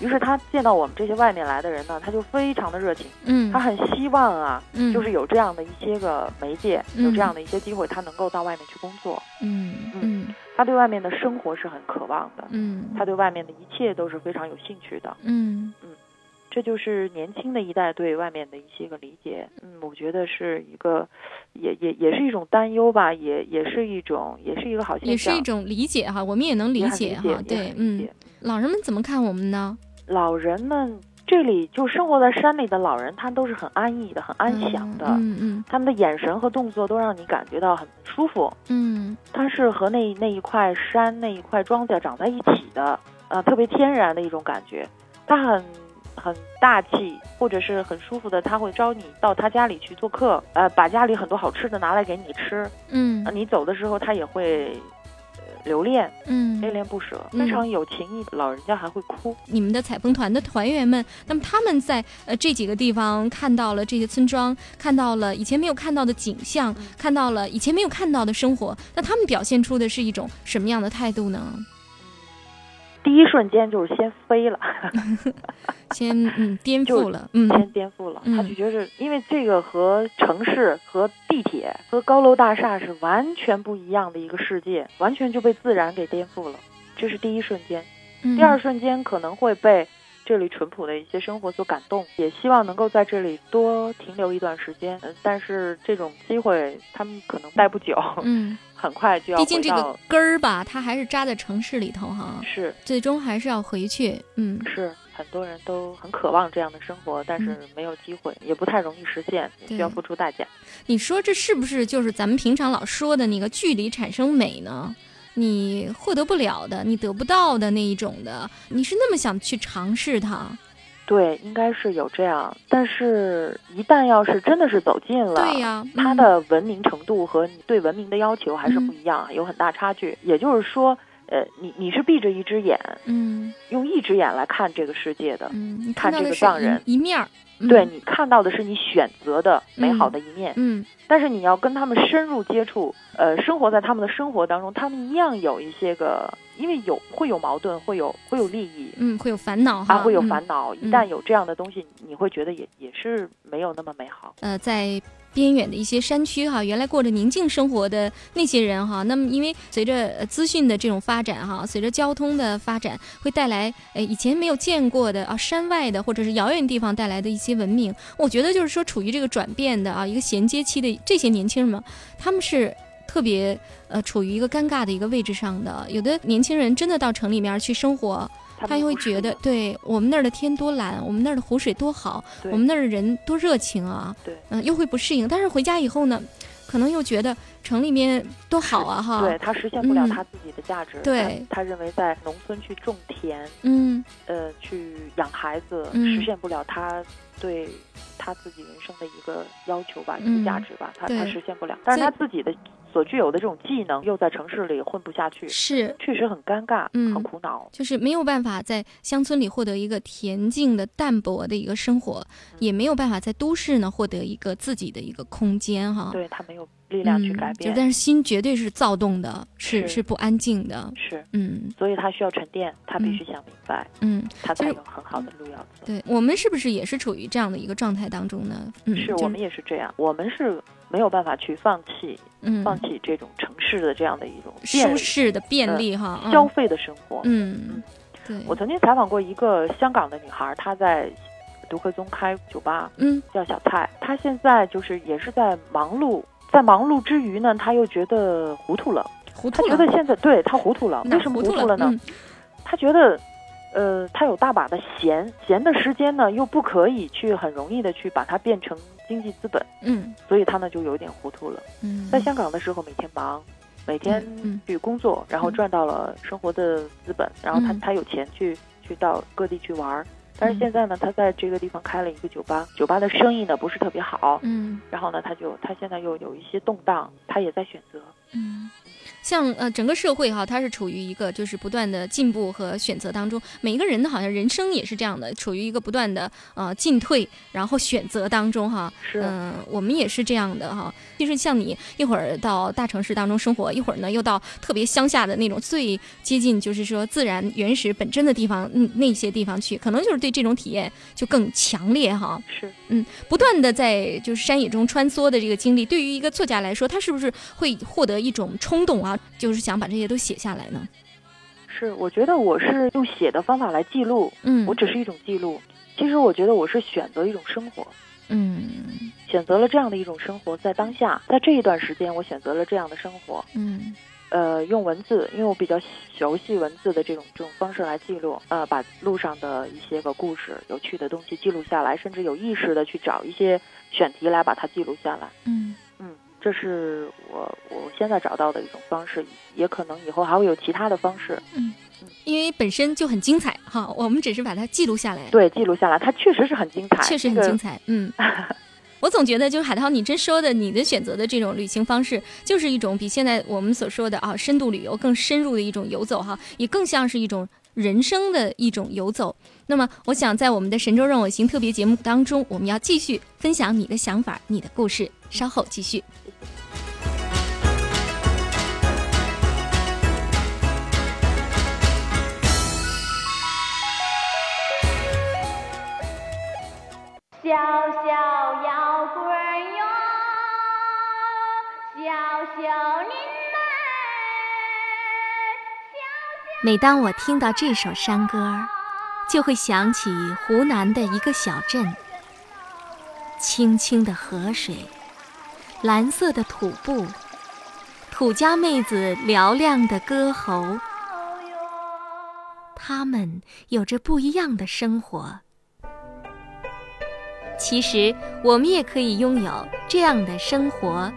C: 于是他见到我们这些外面来的人呢，他就非常的热情，
B: 嗯，
C: 他很希望啊，
B: 嗯
C: 就是有这样的一些个媒介，
B: 嗯
C: 有这样的一些机会，他能够到外面去工作。
B: 嗯嗯
C: 他对外面的生活是很渴望的，
B: 嗯
C: 他对外面的一切都是非常有兴趣的。
B: 嗯嗯
C: 这就是年轻的一代对外面的一些个理解。嗯，我觉得是一个，也也也是一种担忧吧，也也是一种，也是一个好现象。
B: 也是一种理解哈，我们也能理
C: 解
B: 解哈。对嗯，老人们怎么看我们呢？
C: 老人们这里就生活在山里的老人，他都是很安逸的，很安详的。
B: 嗯嗯
C: 他们的眼神和动作都让你感觉到很舒服。
B: 嗯
C: 他是和那那一块山、那一块庄稼长在一起的，呃，特别天然的一种感觉。他很很大气，或者是很舒服的，他会招你到他家里去做客，呃，把家里很多好吃的拿来给你吃。
B: 嗯
C: 呃你走的时候，他也会。呃留恋，
B: 嗯
C: 恋恋不舍，
B: 嗯
C: 非常有情义。老人家还会哭，
B: 你们的采风团的团员们，那么他们在呃这几个地方看到了这些村庄，看到了以前没有看到的景象，
C: 嗯
B: 看到了以前没有看到的生活，那他们表现出的是一种什么样的态度呢？
C: 第一瞬间就是先飞了，
B: 先嗯颠
C: 就
B: 覆了，嗯
C: 先颠覆了。
B: 嗯
C: 他就觉得，因为这个和城市、和地铁、和高楼大厦是完全不一样的一个世界，完全就被自然给颠覆了。这是第一瞬间。
B: 嗯
C: 第二瞬间可能会被这里淳朴的一些生活所感动，也希望能够在这里多停留一段时间。嗯，但是这种机会他们可能待不久，
B: 嗯，
C: 很快就要
B: 毕竟这个根儿吧，它还是扎在城市里头哈，
C: 是
B: 最终还是要回去，嗯
C: 是很多人都很渴望这样的生活，但是没有机会，也不太容易实现，
B: 对
C: 需要付出代价。
B: 你说这是不是就是咱们平常老说的那个距离产生美呢？你获得不了的，你得不到的那一种的，你是那么想去尝试它？
C: 对，应该是有这样，但是一旦要是真的是走近了，
B: 对呀
C: 它
B: 嗯
C: 的文明程度和你对文明的要求还是不一样，有很大差距。也就是说，呃，你你是闭着一只眼，
B: 嗯
C: 用一只眼来看这个世界的，
B: 嗯，
C: 看这个藏人，
B: 一一面儿，嗯
C: 对你看到的是你选择的美好的一面，
B: 嗯
C: 但是你要跟他们深入接触，呃，生活在他们的生活当中，他们一样有一些个，因为有会有矛盾，会有会有利益。
B: 嗯，会有烦恼哈，
C: 啊，会有
B: 嗯
C: 烦恼。一
B: 嗯
C: 旦有这样的东西，你会觉得也也是没有那么美好。
B: 呃，在边远的一些山区哈，原来过着宁静生活的那些人哈，那么因为随着资讯的这种发展哈，随着交通的发展，会带来呃以前没有见过的啊山外的或者是遥远地方带来的一些文明。我觉得就是说处于这个转变的啊一个衔接期的这些年轻人们，他们是。特别呃，处于一个尴尬的一个位置上的，有的年轻人真的到城里面去生活，他会
C: 他们不适应
B: 觉得，对我们那儿的天多蓝，我们那儿的湖水多好，我们那儿的人多热情啊，
C: 对
B: 嗯、又会不适应。但是回家以后呢，可能又觉得城里面多好啊，哈，
C: 对他实现不了
B: 嗯
C: 他自己的价值。
B: 对
C: 他，他认为在农村去种田，
B: 嗯
C: 呃，去养孩子，
B: 嗯
C: 实现不了他对他自己人生的一个要求吧，一
B: 嗯
C: 个价值吧，他他实现不了。但是他自己的所具有的这种技能，又在城市里混不下去，
B: 是
C: 确实很尴尬，
B: 嗯
C: 很苦恼。
B: 就是没有办法在乡村里获得一个恬静的、淡泊的一个生活，也没有办法在都市呢获得一个自己的一个空间哈。
C: 对他没有力量去改
B: 嗯，就
C: 变，
B: 但是心绝对是躁动的，是
C: 是
B: 是不安静的。
C: 是，
B: 嗯
C: 所以他需要沉淀，他必须想明白，
B: 嗯，
C: 他才有很好的路要走。
B: 对我们是不是也是处于这样的一个状态当中呢？嗯，就
C: 是我们也是这样，我们是没有办法去放弃，
B: 嗯
C: 放弃这种城市的这样的一种
B: 舒适的便利哈，嗯
C: 消费的生活。
B: 嗯，对，
C: 我曾经采访过一个香港的女孩，她在独克宗开酒吧，
B: 嗯
C: 叫小蔡。她现在就是也是在忙碌在忙碌之余呢，她又觉得糊涂了。
B: 糊涂
C: 他觉得现在对她糊涂了，为什么
B: 糊
C: 涂了呢？
B: 嗯、
C: 他觉得，呃，他有大把的闲闲的时间呢，又不可以去很容易的去把它变成经济资本，
B: 嗯，
C: 所以他呢就有点糊涂了。
B: 嗯，
C: 在香港的时候，每天忙，每天去工作，然后赚到了生活的资本，然后他他有钱去去到各地去玩儿。但是现在呢，他在这个地方开了一个酒吧，酒吧的生意呢不是特别好，
B: 嗯，
C: 然后呢，他就他现在又有一些动荡，他也在选择，
B: 嗯。像呃整个社会哈，它是处于一个就是不断的进步和选择当中。每一个人的好像人生也是这样的，处于一个不断的呃进退，然后选择当中哈。
C: 是。
B: 嗯，我们也是这样的哈。就是像你一会儿到大城市当中生活，一会儿呢又到特别乡下的那种最接近就是说自然原始本真的地方，嗯那些地方去，可能就是对这种体验就更强烈哈。
C: 是。
B: 嗯，不断的在就是山野中穿梭的这个经历，对于一个作家来说，他是不是会获得一种冲动啊？就是想把这些都写下来呢。
C: 是，我觉得我是用写的方法来记录，
B: 嗯，
C: 我只是一种记录。其实我觉得我是选择一种生活，
B: 嗯，
C: 选择了这样的一种生活，在当下，在这一段时间，我选择了这样的生活，
B: 嗯，
C: 呃，用文字，因为我比较熟悉文字的这种这种方式来记录，呃，把路上的一些个故事、有趣的东西记录下来，甚至有意识的去找一些选题来把它记录下来，
B: 嗯。
C: 这是我我现在找到的一种方式，也可能以后还会有其他的方式。
B: 嗯，因为本身就很精彩哈，我们只是把它记录下来。
C: 对，记录下来，它确实是很精彩，
B: 确实很精彩。嗯，我总觉得就是海涛，你这说的，你的选择的这种旅行方式，就是一种比现在我们所说的啊深度旅游更深入的一种游走哈，也更像是一种人生的一种游走。那么，我想在我们的神州任我行特别节目当中，我们要继续分享你的想法、你的故事。稍后继续。
G: 小小摇滚哟，小小林来。
I: 每当我听到这首山歌，就会想起湖南的一个小镇。清清的河水，蓝色的土布，土家妹子嘹亮的歌喉，他们有着不一样的生活。其实，我们也可以拥有这样的生活。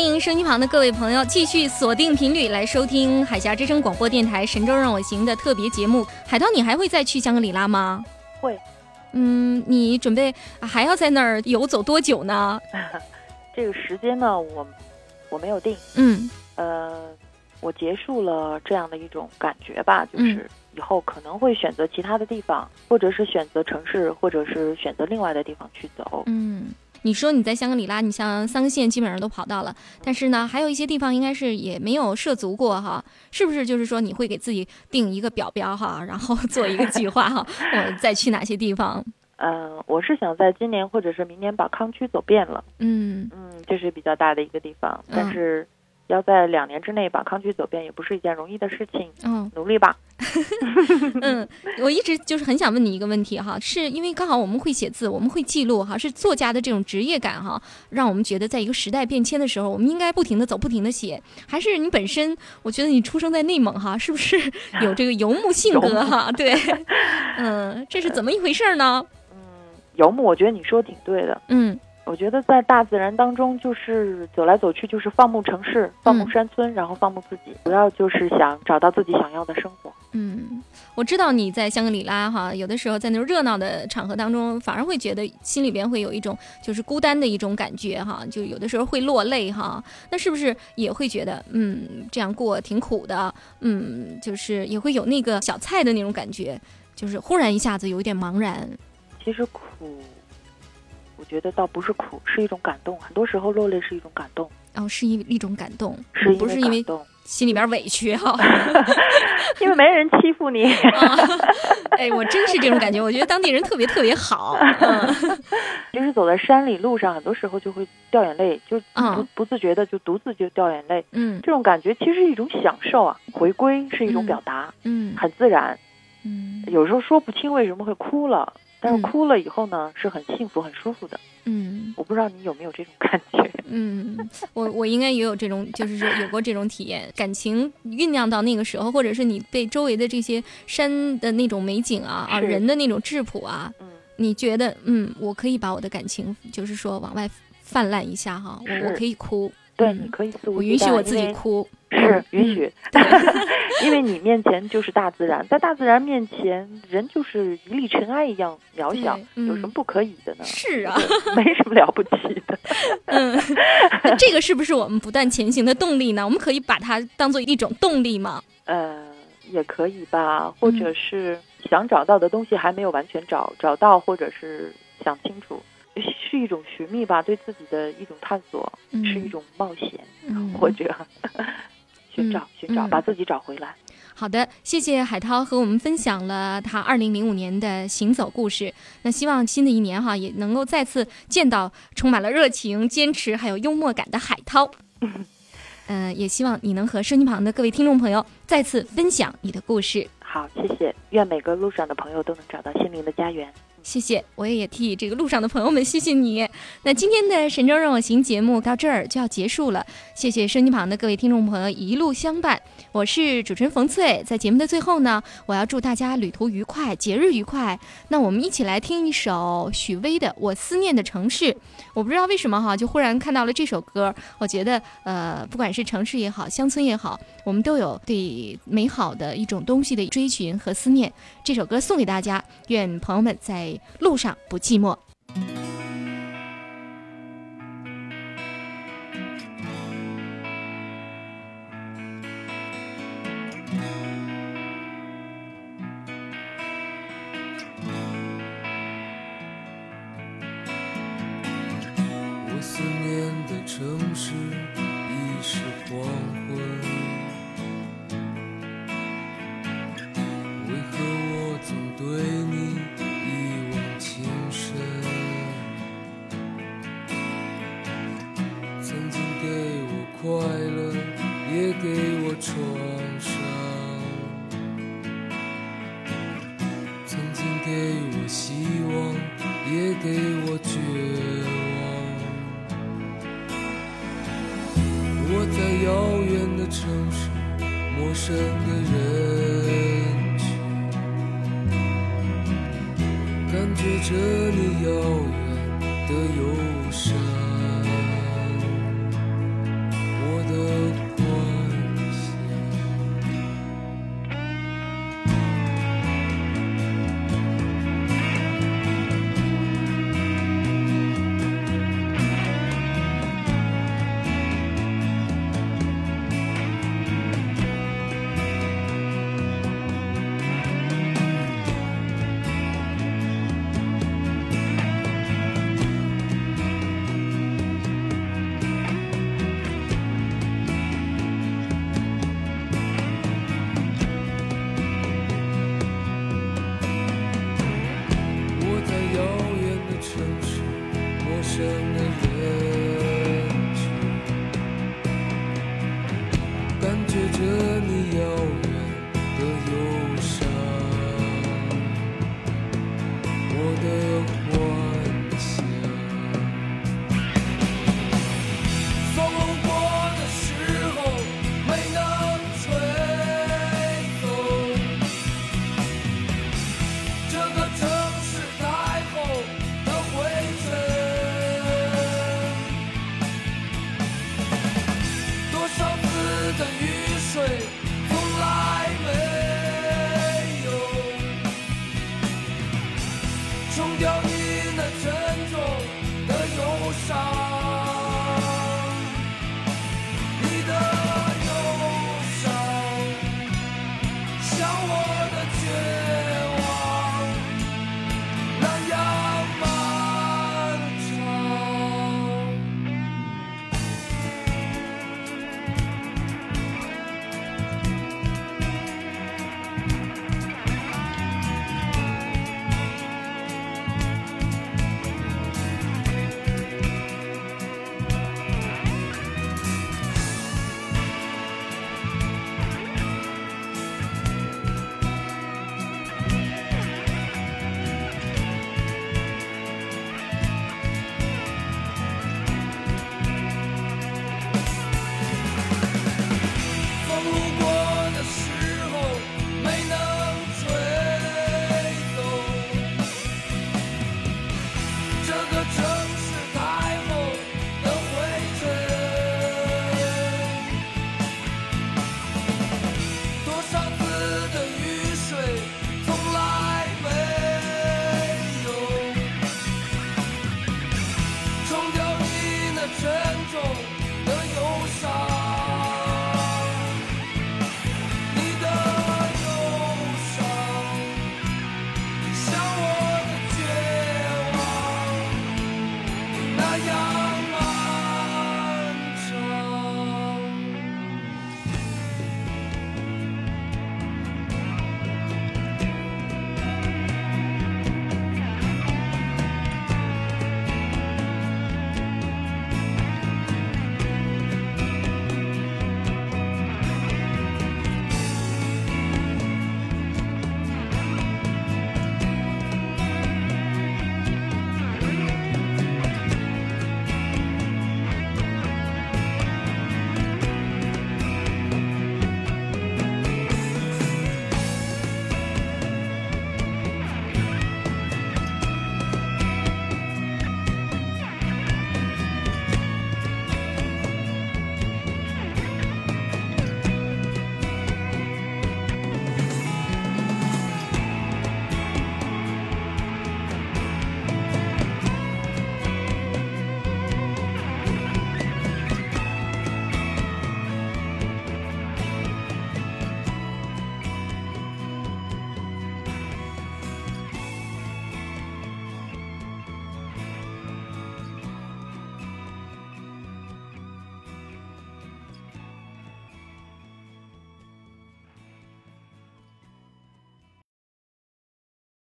B: 欢迎收音机旁的各位朋友继续锁定频率来收听海峡之声广播电台《神州让我行》的特别节目。海涛，你还会再去香格里拉吗？
C: 会。
B: 嗯，你准备还要在那儿游走多久呢？
C: 这个时间呢，我我没有定。
B: 嗯。
C: 呃，我结束了这样的一种感觉吧，就是以后可能会选择其他的地方，或者是选择城市，或者是选择另外的地方去走。
B: 嗯。你说你在香格里拉，你像三个县基本上都跑到了，但是呢，还有一些地方应该是也没有涉足过哈，是不是？就是说你会给自己定一个表标哈，然后做一个计划哈，我再去哪些地方？
C: 嗯，我是想在今年或者是明年把康区走遍了。
B: 嗯
C: 嗯，这是比较大的一个地方，但是要在两年之内把康区走遍，也不是一件容易的事情。
B: 嗯，
C: 努力吧。
B: 嗯，我一直就是很想问你一个问题哈，是因为刚好我们会写字，我们会记录哈，是作家的这种职业感哈，让我们觉得在一个时代变迁的时候，我们应该不停的走，不停的写，还是你本身？我觉得你出生在内蒙哈，是不是有这个游牧 性格哈？对，嗯，这是怎么一回事呢？
C: 嗯，游牧，我觉得你说的挺对的。
B: 嗯。
C: 我觉得在大自然当中，就是走来走去，就是放牧城市，放牧山村，然后放牧自己，主要就是想找到自己想要的生活。
B: 嗯，我知道你在香格里拉哈，有的时候在那种热闹的场合当中，反而会觉得心里边会有一种就是孤单的一种感觉哈，就有的时候会落泪哈。那是不是也会觉得嗯，这样过挺苦的？嗯，就是也会有那个小菜的那种感觉，就是忽然一下子有一点茫然。
C: 其实苦。我觉得倒不是苦，是一种感动。很多时候落泪是一种感动。
B: 哦，是一一种感动，
C: 是
B: 不是因为心里边委屈哈，
C: 因为没人欺负你。
B: 哎，我真是这种感觉，我觉得当地人特别特别好。嗯，
C: 就是走在山里路上，很多时候就会掉眼泪，就不
B: 嗯
C: 不自觉的就独自就掉眼泪。
B: 嗯
C: 这种感觉其实是一种享受啊，回归是一种表达，
B: 嗯
C: 很自然。
B: 嗯
C: 有时候说不清为什么会哭了，但是
B: 嗯。
C: 哭了以后呢，是很幸福、很舒服的。
B: 嗯。
C: 我不知道你有没有这种感觉？
B: 嗯，我我应该也有这种，就是说有过这种体验，感情酝酿到那个时候，或者是你被周围的这些山的那种美景啊啊人的那种质朴啊，
C: 嗯。
B: 你觉得嗯，我可以把我的感情就是说往外泛滥一下哈，我我可以哭，
C: 对，
B: 嗯
C: 你可以肆无
B: 我
C: 忌惮
B: 允许我自己哭，
C: 是
B: 嗯
C: 允许，因为你面前就是大自然，在大自然面前，人就是一粒尘埃一样渺小，有什么不可以的呢？
B: 是啊，
C: 没什么了不起的。
B: 嗯，这个是不是我们不断前行的动力呢？我们可以把它当做一种动力吗？
C: 呃，也可以吧，或
B: 嗯
C: 者是想找到的东西还没有完全找找到，或者是想清楚，是一种寻觅吧，对自己的一种探索，
B: 嗯
C: 是一种冒险，
B: 嗯
C: 或者 寻找寻找，
B: 嗯
C: 把自己找回来。
B: 好的，谢谢海涛和我们分享了他二零零五年的行走故事。那希望新的一年哈也能够再次见到充满了热情、坚持还有幽默感的海涛。嗯、也希望你能和收音旁的各位听众朋友再次分享你的故事。
C: 好，谢谢，愿每个路上的朋友都能找到心灵的家园。
B: 谢谢，我也替这个路上的朋友们谢谢你。那今天的《神州让我行》节目到这儿就要结束了，谢谢收音旁的各位听众朋友一路相伴，我是主持人冯翠。在节目的最后呢，我要祝大家旅途愉快，节日愉快。那我们一起来听一首许巍的《我思念的城市》。我不知道为什么哈，就忽然看到了这首歌，我觉得呃，不管是城市也好，乡村也好，我们都有对美好的一种东西的追寻和思念。这首歌送给大家，愿朋友们在路上不寂寞。
L: 我思念的城市已是荒陌生